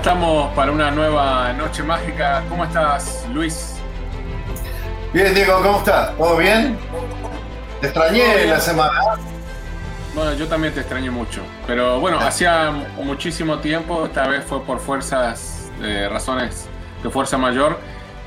Estamos para una nueva noche mágica. ¿Cómo estás, Luis? Bien, Diego, ¿cómo estás? ¿Todo bien? Te extrañé la semana. Bueno, yo también te extrañé mucho. Pero bueno, hacía muchísimo tiempo, esta vez fue por fuerzas, eh, razones de fuerza mayor.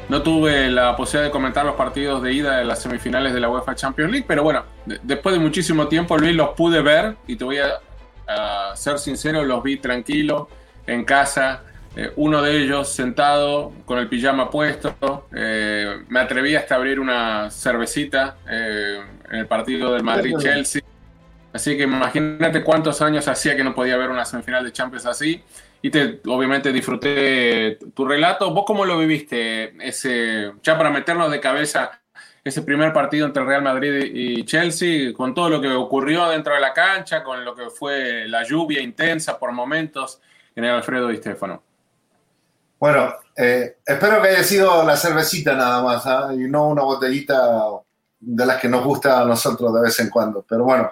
No tuve la posibilidad de comentar los partidos de ida de las semifinales de la UEFA Champions League, pero bueno, después de muchísimo tiempo, Luis, los pude ver y te voy a, a ser sincero, los vi tranquilo en casa, eh, uno de ellos sentado con el pijama puesto. Eh, me atreví hasta abrir una cervecita eh, en el partido del Madrid-Chelsea. Así que imagínate cuántos años hacía que no podía ver una semifinal de Champions así. Y te, obviamente disfruté tu relato. ¿Vos cómo lo viviste? Ese, ya para meternos de cabeza, ese primer partido entre Real Madrid y Chelsea, con todo lo que ocurrió dentro de la cancha, con lo que fue la lluvia intensa por momentos el Alfredo Di Stefano. Bueno, eh, espero que haya sido la cervecita nada más ¿ah? y no una botellita de las que nos gusta a nosotros de vez en cuando. Pero bueno,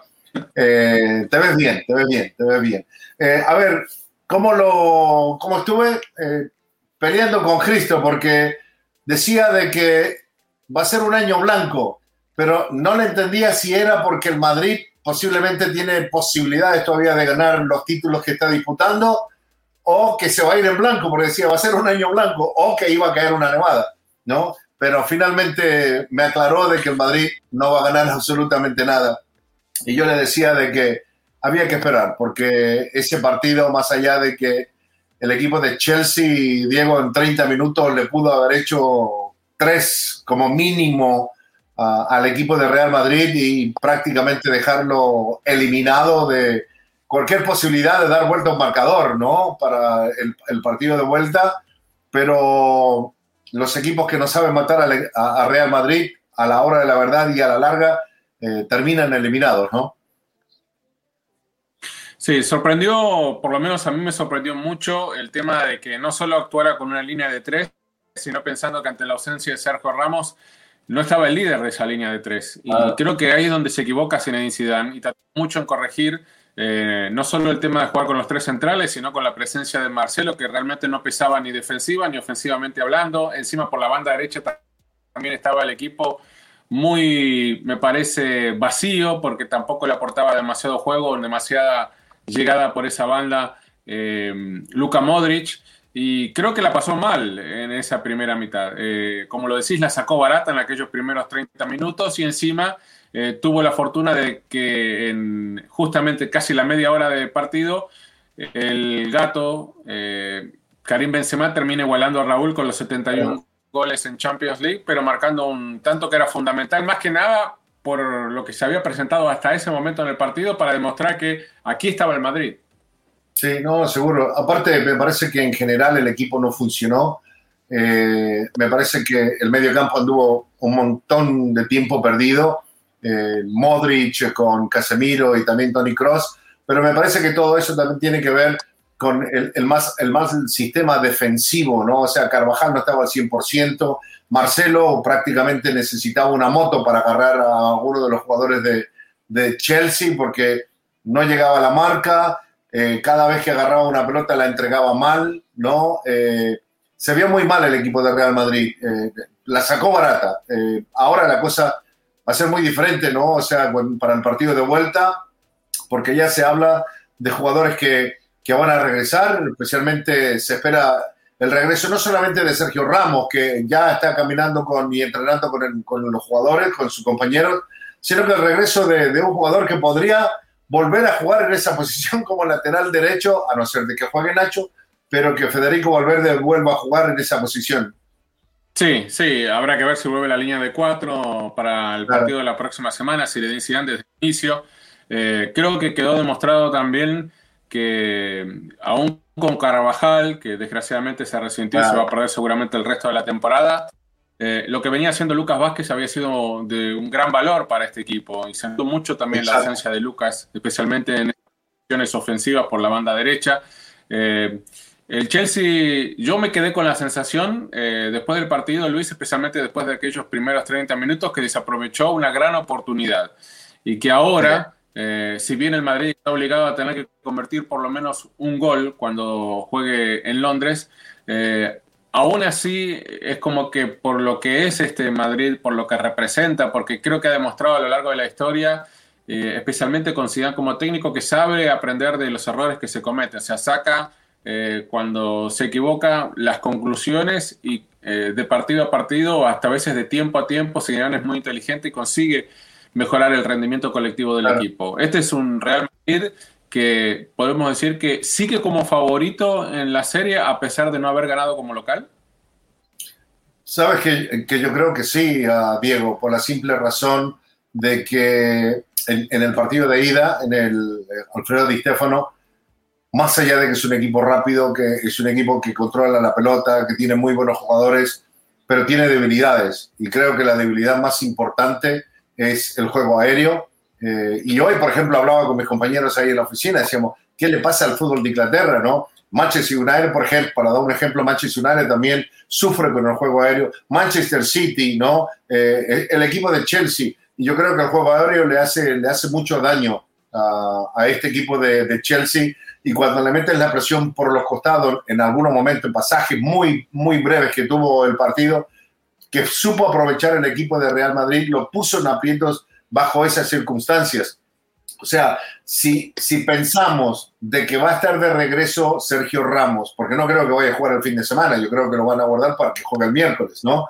eh, te ves bien, te ves bien, te ves bien. Eh, a ver, ¿cómo, lo, cómo estuve peleando con Cristo? Porque decía de que va a ser un año blanco, pero no le entendía si era porque el Madrid posiblemente tiene posibilidades todavía de ganar los títulos que está disputando o que se va a ir en blanco, porque decía, va a ser un año blanco, o que iba a caer una nevada, ¿no? Pero finalmente me aclaró de que el Madrid no va a ganar absolutamente nada. Y yo le decía de que había que esperar, porque ese partido, más allá de que el equipo de Chelsea, Diego, en 30 minutos le pudo haber hecho tres como mínimo al equipo de Real Madrid y prácticamente dejarlo eliminado de, cualquier posibilidad de dar vuelta a un marcador, ¿no? Para el, partido de vuelta, pero los equipos que no saben matar a, Real Madrid a la hora de la verdad y a la larga eh, terminan eliminados, ¿no? Sí, sorprendió, por lo menos a mí me sorprendió mucho el tema de que no solo actuara con una línea de tres, sino pensando que ante la ausencia de Sergio Ramos no estaba el líder de esa línea de tres. Y ah. creo que ahí es donde se equivoca Zinedine Zidane y trató mucho en corregir eh, no solo el tema de jugar con los tres centrales, sino con la presencia de Marcelo, que realmente no pesaba ni defensiva ni ofensivamente hablando. Encima por la banda derecha también estaba el equipo muy, me parece, vacío, porque tampoco le aportaba demasiado juego, demasiada llegada por esa banda eh, Luka Modric. Y creo que la pasó mal en esa primera mitad. Eh, como lo decís, la sacó barata en aquellos primeros 30 minutos y encima eh, tuvo la fortuna de que en justamente casi la media hora de partido, el gato eh, Karim Benzema termina igualando a Raúl con los 71 goles en Champions League, pero marcando un tanto que era fundamental, más que nada por lo que se había presentado hasta ese momento en el partido para demostrar que aquí estaba el Madrid. Sí, no, seguro. Aparte, me parece que en general el equipo no funcionó. Eh, me parece que el medio campo anduvo un montón de tiempo perdido eh, Modric con Casemiro y también Tony Cross, pero me parece que todo eso también tiene que ver con el, más, el más sistema defensivo, ¿no? O sea, Carvajal no estaba al 100%, Marcelo prácticamente necesitaba una moto para agarrar a uno de los jugadores de, de Chelsea porque no llegaba a la marca, eh, cada vez que agarraba una pelota la entregaba mal, ¿no? Eh, se vio muy mal el equipo de Real Madrid, la sacó barata. ahora la cosa a ser muy diferente, ¿no? O sea, para el partido de vuelta, porque ya se habla de jugadores que, que van a regresar, especialmente se espera el regreso no solamente de Sergio Ramos, que ya está caminando con, y entrenando con, con los jugadores, con sus compañeros, sino que el regreso de, de, un jugador que podría volver a jugar en esa posición como lateral derecho, a no ser de que juegue Nacho, pero que Federico Valverde vuelva a jugar en esa posición. Sí, sí, habrá que ver si vuelve la línea de cuatro para el partido de la próxima semana, si le decían desde el inicio. Eh, creo que quedó demostrado también que aún con Carvajal, que desgraciadamente se resintió y se va a perder seguramente el resto de la temporada, eh, lo que venía haciendo Lucas Vázquez había sido de un gran valor para este equipo y sentó mucho también la ausencia de Lucas, especialmente en acciones ofensivas por la banda derecha. Eh, el Chelsea, yo me quedé con la sensación eh, después del partido, Luis, especialmente después de aquellos primeros 30 minutos, que desaprovechó una gran oportunidad. Y que ahora, si bien el Madrid está obligado a tener que convertir por lo menos un gol cuando juegue en Londres, aún así es como que por lo que es este Madrid, por lo que representa, porque creo que ha demostrado a lo largo de la historia, eh, especialmente con Zidane como técnico, que sabe aprender de los errores que se cometen, o sea, saca eh, cuando se equivoca las conclusiones y eh, de partido a partido, hasta a veces de tiempo a tiempo, Zidane es muy inteligente y consigue mejorar el rendimiento colectivo del equipo. Este es un Real Madrid que podemos decir que sigue como favorito en la serie a pesar de no haber ganado como local? Sabes que, que yo creo que sí, Diego, por la simple razón de que en, el partido de ida, en el eh, Alfredo Di Stefano, más allá de que es un equipo rápido, que es un equipo que controla la pelota, que tiene muy buenos jugadores, pero tiene debilidades. Y creo que la debilidad más importante es el juego aéreo eh, y hoy, por ejemplo, hablaba con mis compañeros ahí en la oficina, decíamos, ¿qué le pasa al fútbol de Inglaterra, no? Manchester United, por ejemplo, para dar un ejemplo, Manchester United también sufre con el juego aéreo. Manchester City, ¿no? Eh, el equipo de Chelsea. Y yo creo que el juego aéreo le hace, le hace mucho daño a, este equipo de, de, Chelsea. Y cuando le meten la presión por los costados, en algunos momentos, en pasajes muy, muy breves que tuvo el partido, que supo aprovechar el equipo de Real Madrid, lo puso en aprietos bajo esas circunstancias. O sea, si, si pensamos de que va a estar de regreso Sergio Ramos, porque no creo que vaya a jugar el fin de semana, yo creo que lo van a abordar para que juegue el miércoles, ¿no?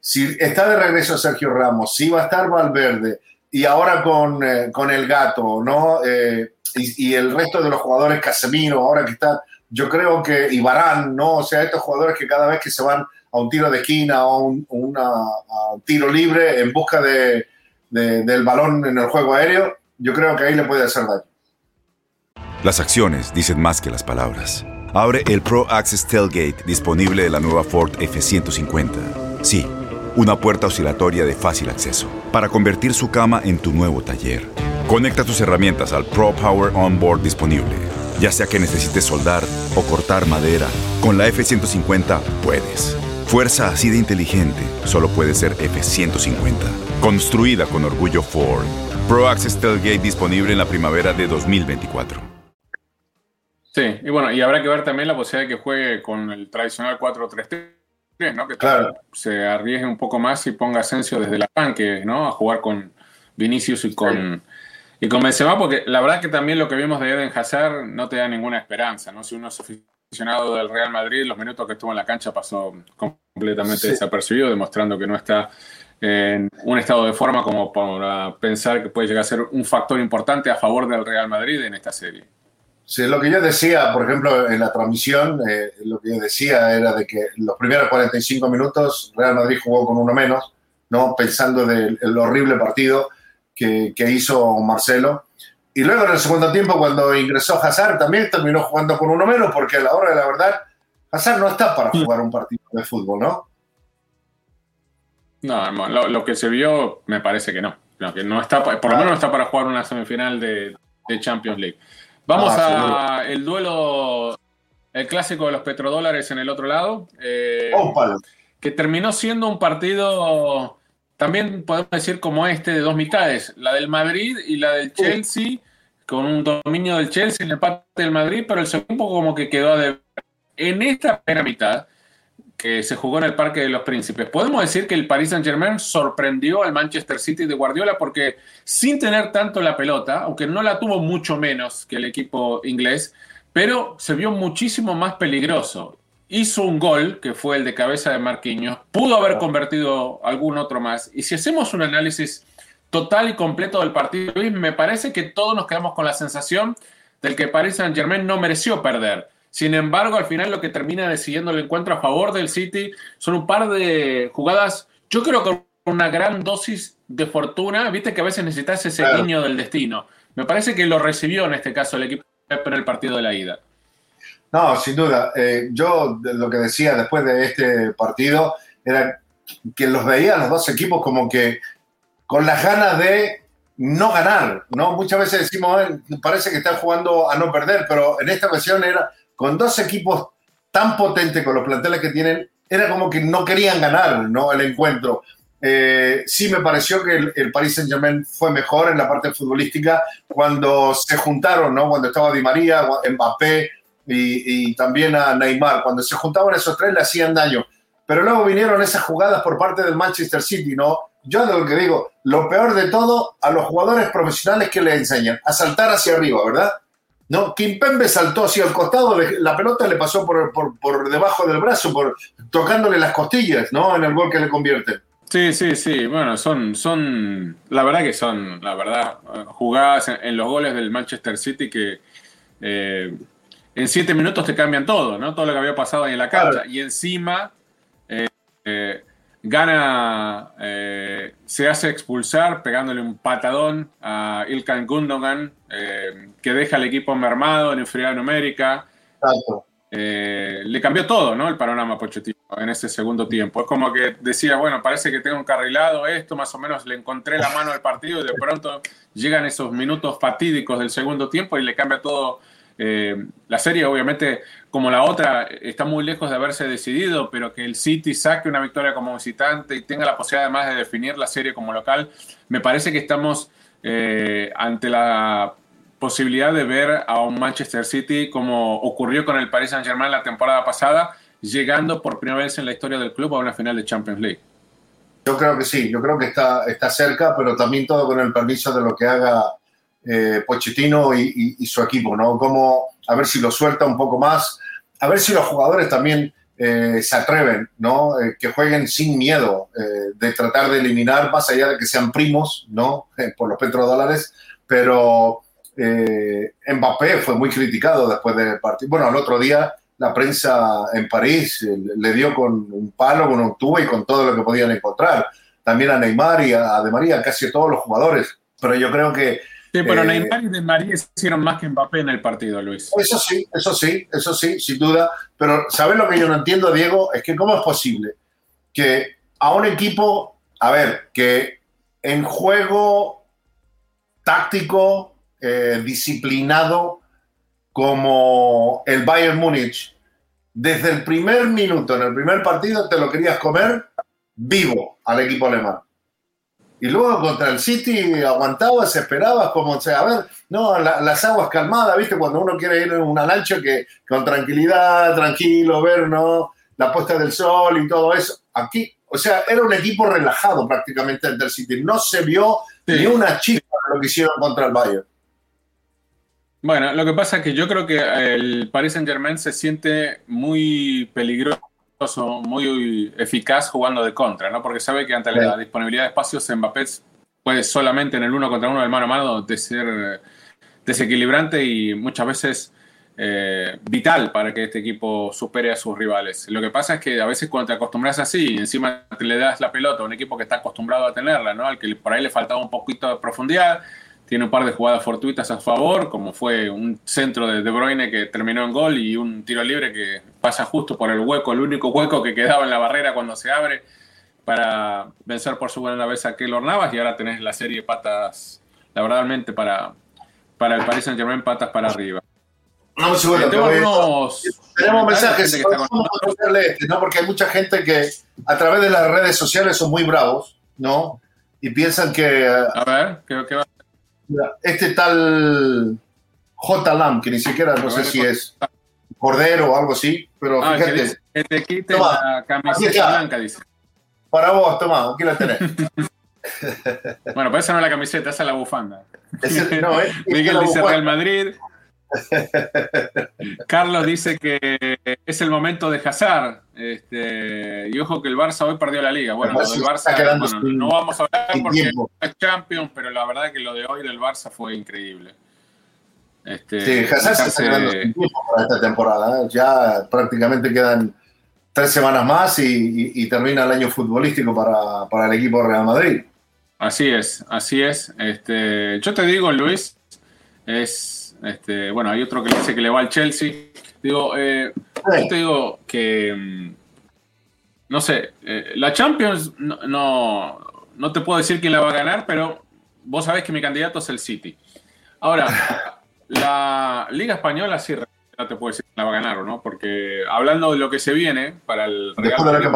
Si está de regreso Sergio Ramos, si va a estar Valverde y ahora con, eh, con el gato, ¿no? Eh, y, el resto de los jugadores, Casemiro, ahora que está, yo creo que Ibarán, ¿no? O sea, estos jugadores que cada vez que se van a un tiro de esquina o un, una, a un tiro libre en busca de, del balón en el juego aéreo, yo creo que ahí le puede hacer daño. Las acciones dicen más que las palabras. Abre el Pro Access Tailgate disponible de la nueva Ford F-150. Sí, una puerta oscilatoria de fácil acceso para convertir su cama en tu nuevo taller. Conecta tus herramientas al Pro Power Onboard disponible. Ya sea que necesites soldar o cortar madera, con la F-150 puedes. Fuerza así de inteligente solo puede ser F-150. Construida con orgullo Ford. Pro Access Tailgate disponible en la primavera de 2024. Sí, y bueno, y habrá que ver también la posibilidad de que juegue con el tradicional 4-3-3, ¿no? Que claro. se arriesgue un poco más y ponga Asensio desde la tanque, ¿no? A jugar con Vinicius y con, y con Benzema, porque la verdad que también lo que vimos de Eden Hazard no te da ninguna esperanza, ¿no? Si uno es aficionado del Real Madrid, los minutos que estuvo en la cancha pasó completamente desapercibido, demostrando que no está en un estado de forma como para pensar que puede llegar a ser un factor importante a favor del Real Madrid en esta serie. Sí, lo que yo decía, por ejemplo, en la transmisión, eh, lo que yo decía era de que los primeros 45 minutos Real Madrid jugó con uno menos, ¿no? pensando del horrible partido que, que hizo Marcelo y luego en el segundo tiempo, cuando ingresó Hazard, también terminó jugando con uno menos, porque a la hora de la verdad, Hazard no está para jugar un partido de fútbol, ¿no? No, lo, que se vio me parece que no. que no está, por lo menos no está para jugar una semifinal de, Champions League. Vamos ah, a el duelo, el clásico de los petrodólares en el otro lado. Eh, que terminó siendo un partido, también podemos decir como este, de dos mitades, la del Madrid y la del Chelsea con un dominio del Chelsea en el empate del Madrid, pero el segundo como que quedó de... En esta primera mitad, que se jugó en el Parque de los Príncipes, podemos decir que el Paris Saint-Germain sorprendió al Manchester City de Guardiola porque sin tener tanto la pelota, aunque no la tuvo mucho menos que el equipo inglés, pero se vio muchísimo más peligroso. Hizo un gol, que fue el de cabeza de Marquinhos, pudo haber convertido algún otro más. Y si hacemos un análisis total y completo del partido, me parece que todos nos quedamos con la sensación del que Paris Saint Germain no mereció perder. Sin embargo, al final lo que termina decidiendo el encuentro a favor del City son un par de jugadas, yo creo que una gran dosis de fortuna, viste que a veces necesitas ese niño del destino. Me parece que lo recibió en este caso el equipo en el partido de la ida. No, sin duda. Eh, yo lo que decía después de este partido era que los veía los dos equipos como que con las ganas de no ganar, ¿no? Muchas veces decimos, parece que están jugando a no perder, pero en esta ocasión era con dos equipos tan potentes con los planteles que tienen, era como que no querían ganar, ¿no? El encuentro. Eh, sí me pareció que el, el, Paris Saint Germain fue mejor en la parte futbolística cuando se juntaron, ¿no? Cuando estaba Di María, Mbappé y, y también a Neymar. Cuando se juntaban esos tres le hacían daño. Pero luego vinieron esas jugadas por parte del Manchester City, ¿no? Yo de lo que digo, lo peor de todo, a los jugadores profesionales que le enseñan, a saltar hacia arriba, ¿verdad? No, Kimpembe saltó hacia el costado, la pelota le pasó por, por, por, debajo del brazo, por, tocándole las costillas, ¿no? En el gol que le convierte. Sí, sí, sí. Bueno, son, son, la verdad que son, la verdad, jugadas en, los goles del Manchester City que eh, en siete minutos te cambian todo, ¿no? Todo lo que había pasado ahí en la cancha. Y encima eh, eh, gana, se hace expulsar pegándole un patadón a Ilkan Gundogan, eh, que deja al equipo mermado en inferioridad numérica. Eh, le cambió todo, ¿no? El panorama Pochettino en ese segundo tiempo. Es como que decía, bueno, parece que tengo un carrilado esto, más o menos le encontré la mano al partido y de pronto llegan esos minutos fatídicos del segundo tiempo y le cambia todo eh, la serie, obviamente, como la otra, está muy lejos de haberse decidido, pero que el City saque una victoria como visitante y tenga la posibilidad además de definir la serie como local, me parece que estamos eh, ante la posibilidad de ver a un Manchester City como ocurrió con el Paris Saint-Germain la temporada pasada, llegando por primera vez en la historia del club a una final de Champions League. Yo creo que sí, yo creo que está, está cerca, pero también todo con el permiso de lo que haga eh, Pochettino y, y, su equipo, ¿no? Como a ver si lo suelta un poco más, a ver si los jugadores también eh, se atreven, ¿no? Eh, que jueguen sin miedo eh, de tratar de eliminar, más allá de que sean primos, ¿no? Por los petrodólares, pero Mbappé fue muy criticado después del partido. Bueno, el otro día la prensa en París le dio con un palo, con un tubo y con todo lo que podían encontrar. También a Neymar y a De María, casi todos los jugadores. Pero yo creo que Sí, pero eh, Neymar y De María hicieron más que Mbappé en el partido, Luis. Eso sí, eso sí, eso sí, sin duda. Pero ¿sabes lo que yo no entiendo, Diego? Es que cómo es posible que a un equipo, a ver, que en juego táctico, eh, disciplinado, como el Bayern Múnich, desde el primer minuto, en el primer partido, te lo querías comer vivo al equipo alemán. Y luego contra el City aguantabas, esperabas, como, o sea, a ver, no, la, las aguas calmadas, ¿viste? Cuando uno quiere ir en una lancha que con tranquilidad, tranquilo, ver, ¿no? La puesta del sol y todo eso. Aquí, o sea, era un equipo relajado prácticamente del City. No se vio sí. ni una chispa de lo que hicieron contra el Bayern. Bueno, lo que pasa es que yo creo que el Paris Saint Germain se siente muy peligroso muy eficaz jugando de contra, ¿no? Porque sabe que ante la disponibilidad de espacios Mbappé puede solamente en el uno contra uno, del mano a mano, de ser desequilibrante y muchas veces eh, vital para que este equipo supere a sus rivales. Lo que pasa es que a veces cuando te acostumbras así encima te le das la pelota a un equipo que está acostumbrado a tenerla, ¿no? Al que por ahí le faltaba un poquito de profundidad, tiene un par de jugadas fortuitas a favor, como fue un centro de De Bruyne que terminó en gol y un tiro libre que pasa justo por el hueco, el único hueco que quedaba en la barrera cuando se abre para vencer por su buena vez a Keylor Navas y ahora tenés la serie patas, la verdadmente para, para el Paris Saint Germain patas para arriba. No, seguro, eh, tenemos mensajes, que este, ¿no? porque hay mucha gente que a través de las redes sociales son muy bravos, ¿no? Y piensan que... A ver, ¿qué, qué va? Este tal J. Lam, que ni siquiera no sé si es Cordero o algo así, pero ah, fíjate. Que te quite toma, la camiseta blanca, dice. Para vos, toma, aquí la tenés. bueno, pues esa no es la camiseta, esa es la bufanda. Ese, no, es, Miguel dice Real Madrid. Carlos dice que es el momento de Hazard. Este, y ojo que el Barça hoy perdió la liga. Bueno, del Barça, bueno, sin, no vamos a hablar porque es Champions, pero la verdad que lo de hoy del Barça fue increíble. Este, sí, Hazard se está ganando tiempo para esta temporada. ¿eh? Ya prácticamente quedan tres semanas más y, termina el año futbolístico para, para, el equipo Real Madrid. Así es, así es. Este, yo te digo, Luis, es, este, bueno, hay otro que dice que le va al Chelsea. Digo, eh, yo te digo que, mm, no sé, eh, la Champions no, no, no te puedo decir quién la va a ganar, pero vos sabés que mi candidato es el City. Ahora, la Liga Española sí no te puedo decir quién la va a ganar o no, porque hablando de lo que se viene para el Real Madrid.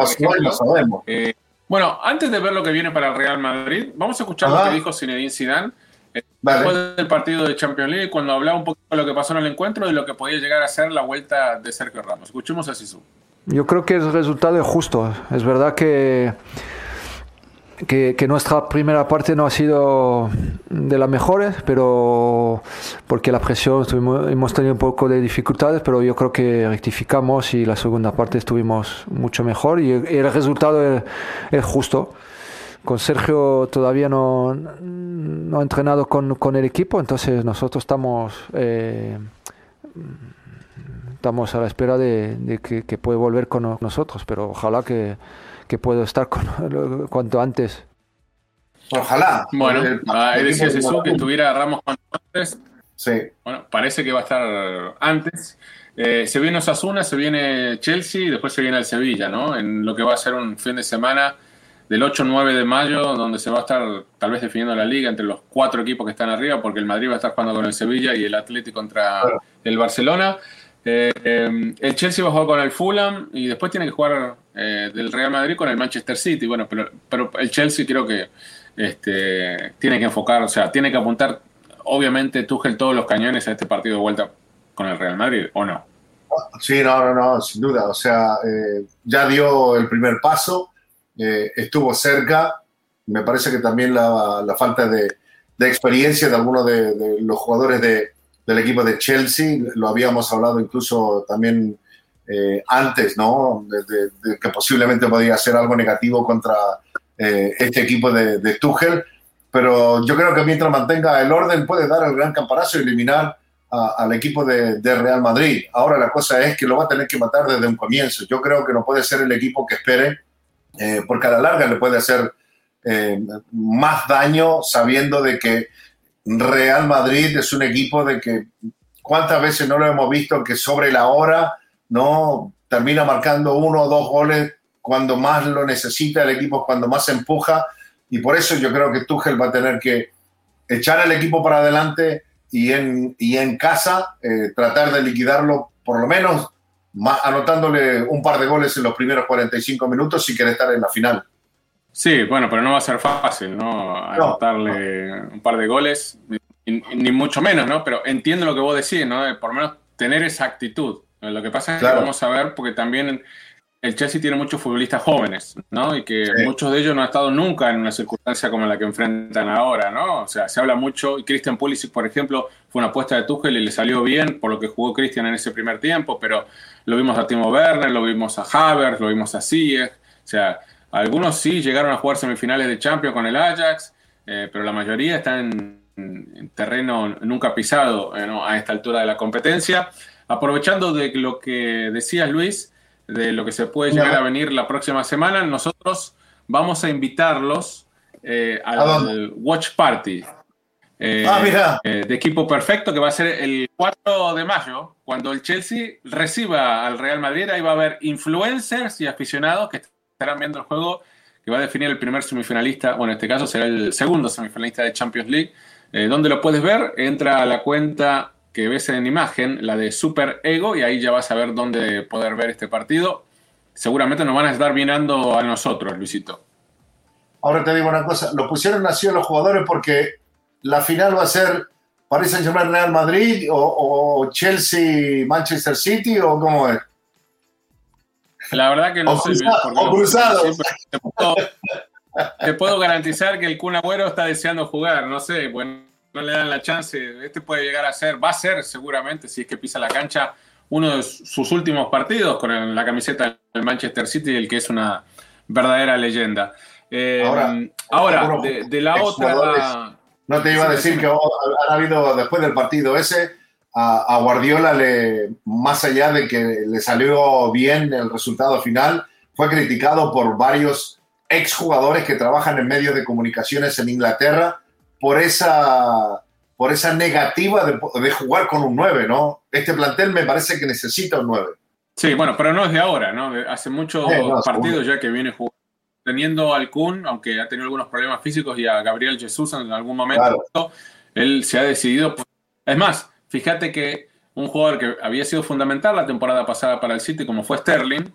Eh, bueno, antes de ver lo que viene para el Real Madrid, vamos a escuchar lo que dijo Zinedine Zidane eh, después del partido de Champions League, cuando hablaba un poco de lo que pasó en el encuentro y lo que podía llegar a ser la vuelta de Sergio Ramos. Escuchemos a Sisu. Yo creo que el resultado es justo. Es verdad que que, nuestra primera parte no ha sido de las mejores, pero porque la presión hemos tenido un poco de dificultades, pero yo creo que rectificamos y la segunda parte estuvimos mucho mejor y el, resultado es, justo. Con Sergio todavía no, no ha entrenado con, con, el equipo, entonces nosotros estamos, eh, estamos a la espera de, que, que pueda volver con nosotros, pero ojalá que que puedo estar con, cuanto antes. Ojalá. Bueno, ahí decía Jesús que estuviera Ramos cuanto antes. Sí. Bueno, parece que va a estar antes. Eh, se viene Osasuna, se viene Chelsea y después se viene el Sevilla, ¿no? En lo que va a ser un fin de semana del 8-9 de mayo, donde se va a estar tal vez definiendo la liga entre los cuatro equipos que están arriba, porque el Madrid va a estar jugando con el Sevilla y el Atlético contra el Barcelona. Eh, em, el Chelsea va a jugar con el Fulham y después tiene que jugar eh, del Real Madrid con el Manchester City. Bueno, pero, pero el Chelsea creo que este, tiene que enfocar, o sea, tiene que apuntar, obviamente, Tuchel todos los cañones a este partido de vuelta con el Real Madrid, ¿o no? Sí, no, no, no, sin duda. O sea, eh, ya dio el primer paso, estuvo cerca. Me parece que también la, falta de, experiencia de algunos de los jugadores de, del equipo de Chelsea, lo habíamos hablado incluso también eh, antes, ¿no? De, que posiblemente podía ser algo negativo contra eh, este equipo de, de, Tuchel, pero yo creo que mientras mantenga el orden puede dar el gran campanazo y eliminar al equipo de, Real Madrid. Ahora la cosa es que lo va a tener que matar desde un comienzo. Yo creo que no puede ser el equipo que espere, eh, porque a la larga le puede hacer más daño sabiendo de que Real Madrid es un equipo de que cuántas veces no lo hemos visto que sobre la hora no termina marcando uno o dos goles cuando más lo necesita el equipo, cuando más empuja. Y por eso yo creo que Tuchel va a tener que echar al equipo para adelante y en, y en casa eh, tratar de liquidarlo por lo menos anotándole un par de goles en los primeros 45 minutos si quiere estar en la final. Sí, bueno, pero no va a ser fácil, ¿no? Anotarle un par de goles, ni, mucho menos, ¿no? Pero entiendo lo que vos decís, ¿no? Por lo menos tener esa actitud. Lo que pasa es que vamos a ver, porque también el Chelsea tiene muchos futbolistas jóvenes, ¿no? Y que muchos de ellos no han estado nunca en una circunstancia como la que enfrentan ahora, ¿no? O sea, se habla mucho, y Christian Pulisic, por ejemplo, fue una apuesta de Tuchel y le salió bien por lo que jugó Christian en ese primer tiempo, pero lo vimos a Timo Werner, lo vimos a Havertz, lo vimos a Ziyech, o sea, algunos sí llegaron a jugar semifinales de Champions con el Ajax, eh, pero la mayoría están en, terreno nunca pisado eh, a esta altura de la competencia. Aprovechando de lo que decías, Luis, de lo que se puede llegar a venir la próxima semana, nosotros vamos a invitarlos eh, al Watch Party. Ah, de equipo perfecto que va a ser el 4 de mayo, cuando el Chelsea reciba al Real Madrid. Ahí va a haber influencers y aficionados que estarán viendo el juego que va a definir el primer semifinalista, bueno, en este caso será el segundo semifinalista de Champions League. Eh, ¿Dónde lo puedes ver? Entra a la cuenta que ves en imagen, la de Super Ego, y ahí ya vas a ver dónde poder ver este partido. Seguramente nos van a estar mirando a nosotros, Luisito. Ahora te digo una cosa, lo pusieron así a los jugadores porque la final va a ser Paris Saint-Germain Real Madrid o, o Chelsea Manchester City o cómo es. La verdad que no sé. cruzados. Te puedo, garantizar que el Kun Agüero está deseando jugar. No sé, bueno, no le dan la chance. Este puede llegar a ser, va a ser seguramente, si es que pisa la cancha, uno de sus últimos partidos con la camiseta del Manchester City, el que es una verdadera leyenda. Eh, ahora, de, la otra. No te iba a decir que han habido, después del partido ese, a, Guardiola, le, más allá de que le salió bien el resultado final, fue criticado por varios exjugadores que trabajan en medios de comunicaciones en Inglaterra por esa, por esa negativa de, jugar con un 9, ¿no? Este plantel me parece que necesita un 9. Sí, bueno, pero no es de ahora, ¿no? Hace muchos partidos ya que viene jugando. Teniendo al Kun, aunque ha tenido algunos problemas físicos, y a Gabriel Jesús en algún momento, él se ha decidido. Es más, fíjate que un jugador que había sido fundamental la temporada pasada para el City, como fue Sterling,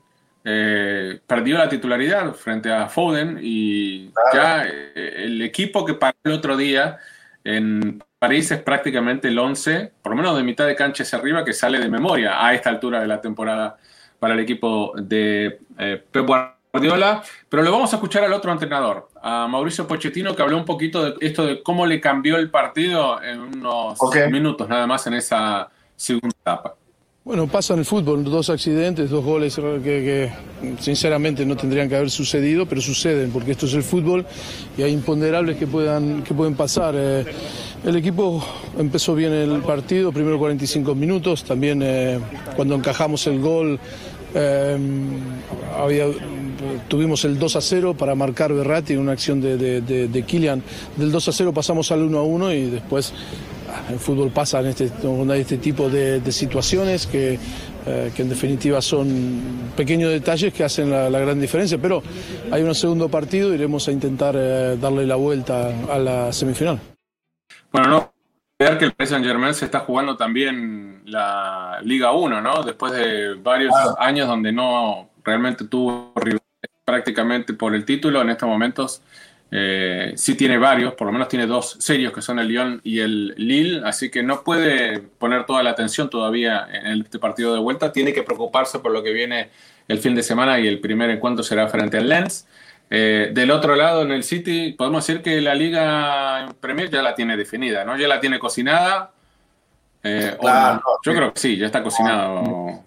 eh, perdió la titularidad frente a Foden y ya eh, el equipo que paró el otro día en París es prácticamente el 11, por lo menos de mitad de cancha hacia arriba, que sale de memoria a esta altura de la temporada para el equipo de eh, Pep Guardiola. Pero le vamos a escuchar al otro entrenador, a Mauricio Pochettino, que habló un poquito de esto de cómo le cambió el partido en unos minutos nada más en esa segunda etapa. Bueno, pasa en el fútbol, dos accidentes, dos goles que, sinceramente no tendrían que haber sucedido, pero suceden porque esto es el fútbol y hay imponderables que, puedan, que pueden pasar. Eh, el equipo empezó bien el partido, primero 45 minutos, también eh, cuando encajamos el gol eh, tuvimos el 2 a 0 para marcar Berratti una acción de, de, de, de. Del 2 a 0 pasamos al 1 a 1 y después el fútbol pasa en este, este tipo de, situaciones que, eh, que, en definitiva son pequeños detalles que hacen la, gran diferencia, pero hay un segundo partido iremos a intentar eh, darle la vuelta a la semifinal. Bueno, no ver que el Paris Saint Germain se está jugando también la Liga 1, ¿no? Después de varios años donde no realmente tuvo prácticamente por el título, en estos momentos eh, sí tiene varios, por lo menos tiene dos serios que son el Lyon y el Lille, así que no puede poner toda la atención todavía en este partido de vuelta. Tiene que preocuparse por lo que viene el fin de semana y el primer encuentro será frente al Lens. Eh, del otro lado, en el City, podemos decir que la Liga Premier ya la tiene definida, ¿no? Ya la tiene cocinada. Eh, Yo creo que sí, ya está cocinado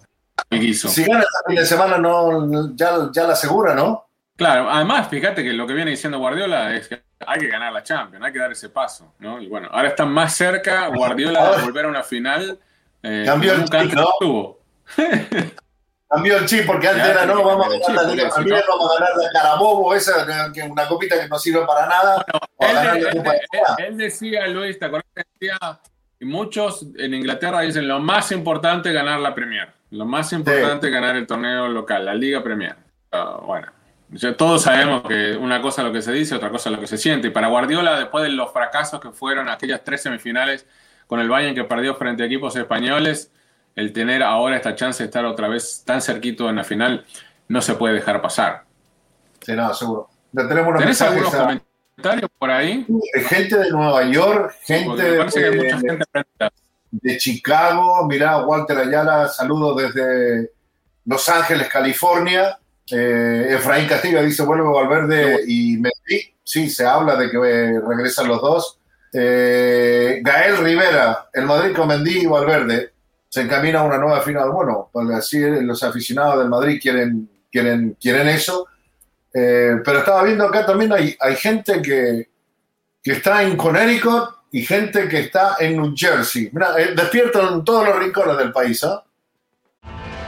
el guiso. Si gana este fin de semana, no, ya, ya la asegura, ¿no? Claro, además, fíjate que lo que viene diciendo Guardiola es que hay que ganar la Champions, hay que dar ese paso, ¿no? Y bueno, ahora está más cerca Guardiola de volver a una final. Eh, cambió el chip, ¿no? Cambió el chip, porque antes era, no, vamos a ganar la Liga vamos a ganar la Carabobo, esa, que una copita que no sirve para nada. él, decía, Luis, ¿te acuerdas que decía? Y muchos en Inglaterra dicen, lo más importante es ganar la Premier, lo más importante es ganar el torneo local, la Liga Premier. Ah, bueno, todos sabemos que una cosa es lo que se dice, otra cosa es lo que se siente. Y para Guardiola, después de los fracasos que fueron aquellas tres semifinales con el Bayern que perdió frente a equipos españoles, el tener ahora esta chance de estar otra vez tan cerquito en la final no se puede dejar pasar. Sí, no, seguro. tenemos ¿Tenés algunos comentarios por ahí? Gente de Nueva York, gente, de, de, Chicago. Mirá, Walter Ayala, saludos desde Los Ángeles, California. Eh, Efraín Castillo dice, vuelve Valverde y Mendy. Sí, se habla de que eh, regresan los dos. Eh, Gael Rivera, el Madrid con Mendy y Valverde, se encamina a una nueva final. Bueno, pues así los aficionados del Madrid quieren, quieren, quieren eso. pero estaba viendo acá también hay, hay gente que, que está en Connecticut y gente que está en New Jersey. Mira, despiertan en todos los rincones del país, ¿ah?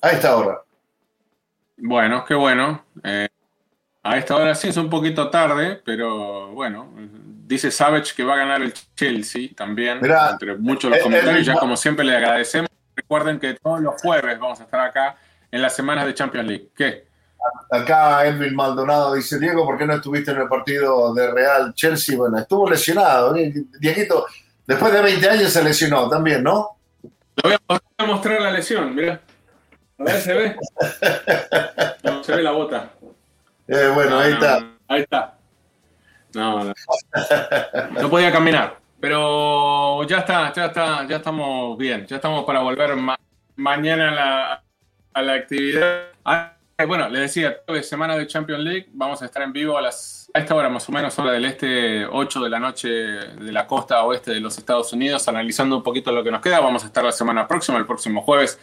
a esta hora. Bueno, qué bueno. Eh, a esta hora sí es un poquito tarde, pero bueno, dice Savage que va a ganar el Chelsea también, entre muchos los comentarios. ya como siempre le agradecemos. Recuerden que todos los jueves vamos a estar acá en las semanas de Champions League. ¿Qué? Acá Edwin Maldonado dice, Diego, ¿por qué no estuviste en el partido de Real Chelsea? Bueno, estuvo lesionado. ¿eh? Dieguito, después de 20 años se lesionó también, ¿no? Le voy a mostrar la lesión, mira. A ver, se ve. No, se ve la bota. Eh, bueno, ahí está. ahí está. No, no. No podía caminar. Pero ya está, ya está, ya estamos bien, ya estamos para volver mañana a la, a la actividad. Ah, bueno, les decía, semana de Champions League, vamos a estar en vivo a las a esta hora más o menos, hora del este, 8 de la noche de la costa oeste de los Estados Unidos, analizando un poquito lo que nos queda. Vamos a estar la semana próxima, el próximo jueves,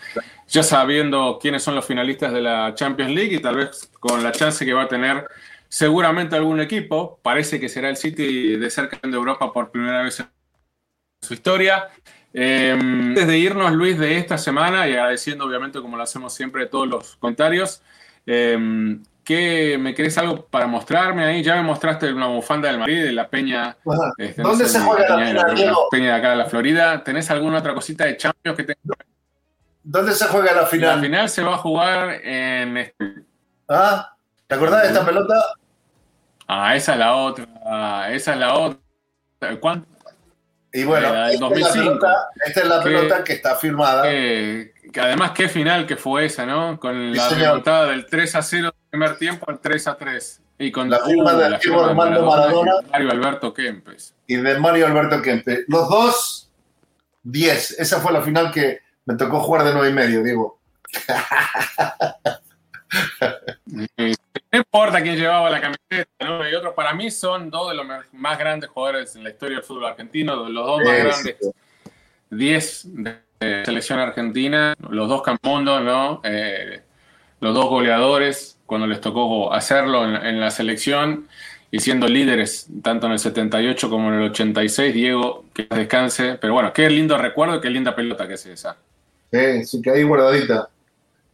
ya sabiendo quiénes son los finalistas de la Champions League y tal vez con la chance que va a tener seguramente algún equipo. Parece que será el City de cerca de Europa por primera vez en su historia. Eh, antes de irnos, Luis, de esta semana y agradeciendo obviamente como lo hacemos siempre todos los comentarios, eh, ¿qué, ¿me querés algo para mostrarme ahí? Ya me mostraste una bufanda del Madrid, de la Peña. Este, ¿Dónde se juega la final, La Peña de acá de la Florida. ¿Tenés alguna otra cosita de Champions que tengas? ¿Dónde se juega la final? La final se va a jugar en... Este ¿Ah? ¿Te acordás de esta pelota? Ah, esa es la otra. Esa es la otra. ¿Cuánto? Y bueno, esta, Es la pelota, esta, es la pelota, que está firmada. Que, además, qué final que fue esa, ¿no? Con la remontada del 3 a 0 del primer tiempo al 3 a 3. Y con la firma uh, del firma de Maradona, Maradona, y Mario Alberto Kempes. Y de Mario Alberto Kempes. Los dos, 10. Esa fue la final que me tocó jugar de 9 y medio, Diego. No importa quién llevaba la camiseta, ¿no? Y otros, para mí son dos de los más grandes jugadores en la historia del fútbol argentino, los dos más grandes 10 de selección argentina, los dos campundos, ¿no? Eh, los dos goleadores, cuando les tocó hacerlo en, la selección y siendo líderes tanto en el 78 como en el 86, Diego, que descanse. Pero bueno, qué lindo recuerdo, qué linda pelota que es esa. Sí, sí, que ahí guardadita.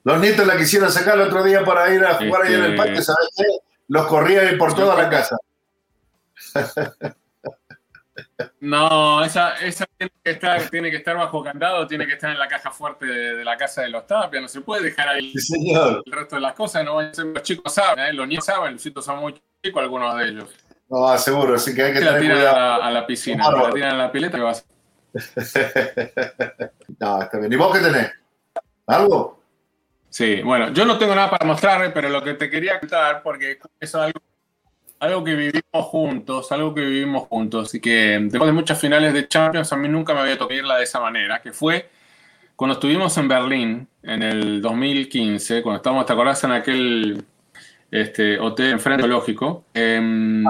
Los nietos la quisieron sacar el otro día para ir a jugar ahí en el parque, ¿sabes qué? Los corrían por toda la casa. No, esa, esa tiene, que estar, tiene que estar bajo candado, tiene que estar en la caja fuerte de, la casa de los tapias, no se puede dejar ahí el resto de las cosas, no los chicos saben, ¿eh? los niños saben, los chicos son muy chicos algunos de ellos. No, seguro, así que hay que tener la tiran cuidado. A, la, piscina, la tiran a la pileta, ¿qué vas No, está bien. ¿Y vos qué tenés? ¿Algo? Sí, bueno, yo no tengo nada para mostrarle, pero lo que te quería contar, porque es algo, que vivimos juntos, algo que vivimos juntos, y que después de muchas finales de Champions, a mí nunca me había tocado irla de esa manera, que fue cuando estuvimos en Berlín en el 2015, cuando estábamos, ¿te acordás? En aquel este, hotel enfrente lógico, em,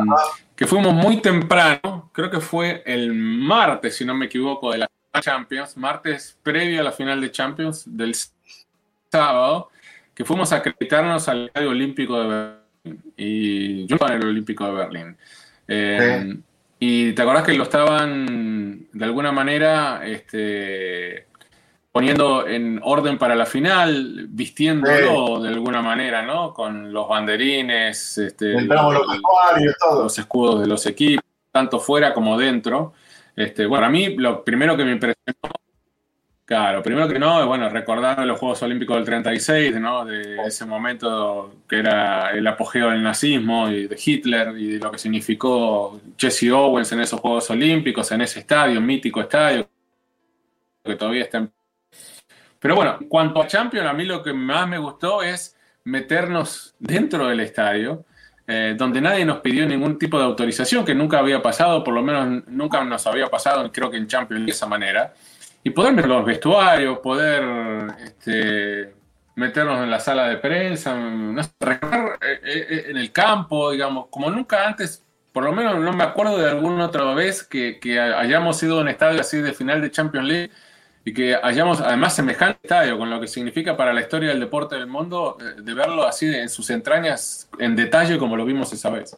que fuimos muy temprano, creo que fue el martes, si no me equivoco, de la Champions, martes previo a la final de Champions del sábado que fuimos a acreditarnos al Estadio Olímpico de Berlín. Y yo estaba en el Olímpico de Berlín. Eh, y te acordás que lo estaban de alguna manera este, poniendo en orden para la final, vistiéndolo de alguna manera, ¿no? Con los banderines, este, los, los, escudos de los equipos, tanto fuera como dentro. Este, bueno, a mí lo primero que me impresionó Claro, primero que no, bueno, recordar los Juegos Olímpicos del 36, ¿no? De ese momento que era el apogeo del nazismo y de Hitler y de lo que significó Jesse Owens en esos Juegos Olímpicos, en ese estadio, mítico estadio, que todavía está en... Pero bueno, en cuanto a Champions, a mí lo que más me gustó es meternos dentro del estadio, eh, donde nadie nos pidió ningún tipo de autorización, que nunca había pasado, por lo menos nunca nos había pasado, creo que en Champions de esa manera y poder ver los vestuarios, poder este, meternos en la sala de prensa, no recorrer eh, eh, en el campo, digamos, como nunca antes, por lo menos no me acuerdo de alguna otra vez que, hayamos ido a un estadio así de final de Champions League y que hayamos además semejante estadio con lo que significa para la historia del deporte del mundo, eh, de verlo así en sus entrañas en detalle como lo vimos esa vez.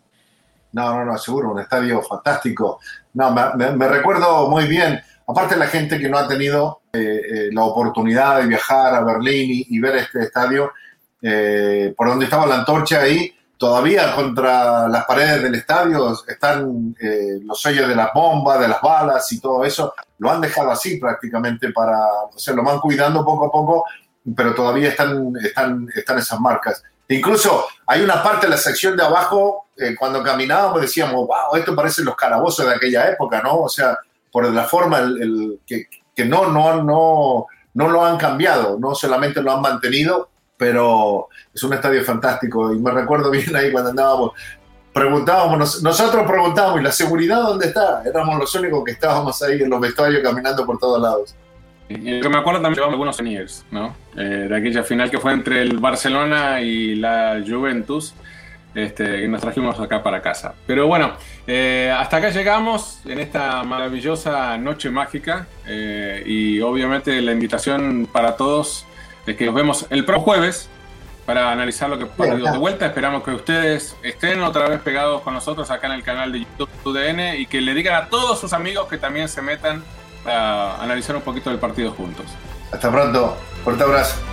No, no, no, seguro, un estadio fantástico. No, me recuerdo muy bien aparte la gente que no ha tenido eh, eh, la oportunidad de viajar a Berlín y, ver este estadio, eh, por donde estaba la antorcha ahí, todavía contra las paredes del estadio están los sellos de las bombas, de las balas y todo eso, lo han dejado así prácticamente para, o sea, lo van cuidando poco a poco, pero todavía están, están, están esas marcas. Incluso hay una parte de la sección de abajo, cuando caminábamos decíamos, wow, esto parece los calabozos de aquella época, ¿no? O sea, por la forma el, que, que, no, no, no, no lo han cambiado, no solamente lo han mantenido, pero es un estadio fantástico y me recuerdo bien ahí cuando andábamos preguntábamos, nosotros preguntábamos, ¿y la seguridad dónde está? Éramos los únicos que estábamos ahí en los vestuarios caminando por todos lados. Y que me acuerdo también llevamos algunos souvenirs, ¿no? Eh, de aquella final que fue entre el Barcelona y la Juventus, este, que nos trajimos acá para casa. Pero bueno, eh, hasta acá llegamos en esta maravillosa noche mágica eh, y obviamente la invitación para todos es que nos vemos el próximo jueves para analizar lo que pasó de vuelta. Esperamos que ustedes estén otra vez pegados con nosotros acá en el canal de YouTube UDN y que le digan a todos sus amigos que también se metan a analizar un poquito del partido juntos. Hasta pronto. Fuerte abrazo.